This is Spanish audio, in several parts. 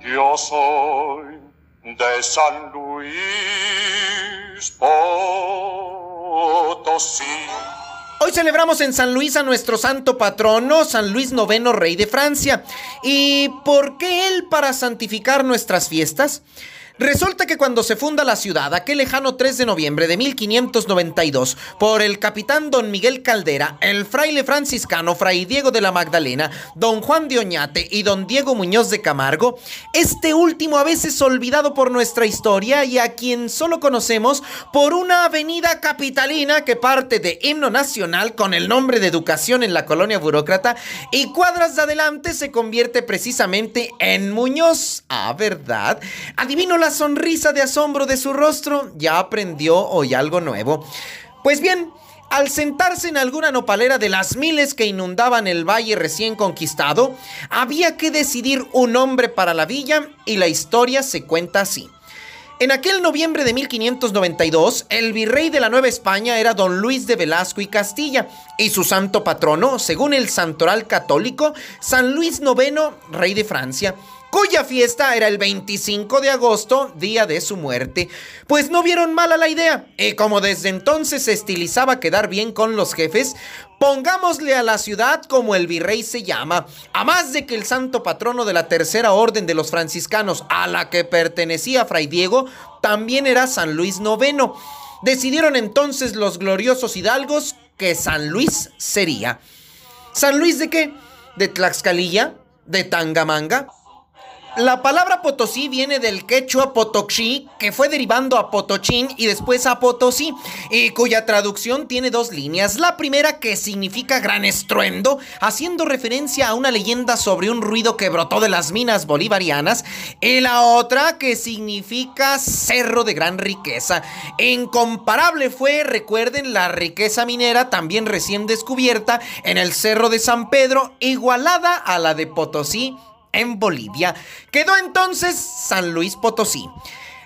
Yo soy de San Luis Potosí. Hoy celebramos en San Luis a nuestro santo patrono, San Luis IX, rey de Francia. ¿Y por qué él para santificar nuestras fiestas? Resulta que cuando se funda la ciudad, aquel lejano 3 de noviembre de 1592, por el capitán don Miguel Caldera, el fraile franciscano Fray Diego de la Magdalena, don Juan de Oñate y don Diego Muñoz de Camargo, este último a veces olvidado por nuestra historia y a quien solo conocemos por una avenida capitalina que parte de himno nacional con el nombre de educación en la colonia burócrata y cuadras de adelante se convierte precisamente en Muñoz. Ah, ¿verdad? Adivino la sonrisa de asombro de su rostro, ya aprendió hoy algo nuevo. Pues bien, al sentarse en alguna nopalera de las miles que inundaban el valle recién conquistado, había que decidir un nombre para la villa y la historia se cuenta así. En aquel noviembre de 1592, el virrey de la Nueva España era don Luis de Velasco y Castilla, y su santo patrono, según el santoral católico, San Luis IX, rey de Francia cuya fiesta era el 25 de agosto, día de su muerte. Pues no vieron mala la idea, y como desde entonces se estilizaba quedar bien con los jefes, pongámosle a la ciudad como el virrey se llama, a más de que el santo patrono de la tercera orden de los franciscanos, a la que pertenecía Fray Diego, también era San Luis IX. Decidieron entonces los gloriosos hidalgos que San Luis sería. ¿San Luis de qué? ¿De Tlaxcalilla? ¿De Tangamanga? La palabra Potosí viene del quechua potoxí, que fue derivando a Potochín y después a Potosí, y cuya traducción tiene dos líneas. La primera que significa gran estruendo, haciendo referencia a una leyenda sobre un ruido que brotó de las minas bolivarianas, y la otra que significa cerro de gran riqueza. Incomparable fue, recuerden, la riqueza minera también recién descubierta en el cerro de San Pedro, igualada a la de Potosí en Bolivia. Quedó entonces San Luis Potosí.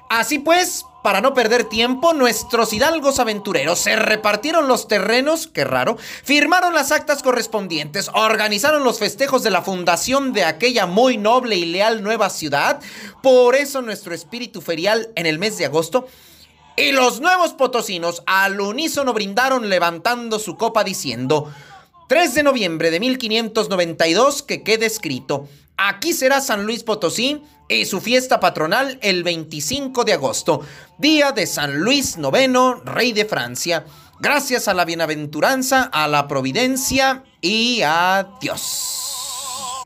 Así pues, para no perder tiempo, nuestros hidalgos aventureros se repartieron los terrenos, qué raro, firmaron las actas correspondientes, organizaron los festejos de la fundación de aquella muy noble y leal nueva ciudad, por eso nuestro espíritu ferial en el mes de agosto, y los nuevos potosinos al unísono brindaron levantando su copa diciendo, 3 de noviembre de 1592 que quede escrito, Aquí será San Luis Potosí y su fiesta patronal el 25 de agosto, día de San Luis IX, rey de Francia. Gracias a la bienaventuranza, a la providencia y a Dios.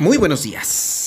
Muy buenos días.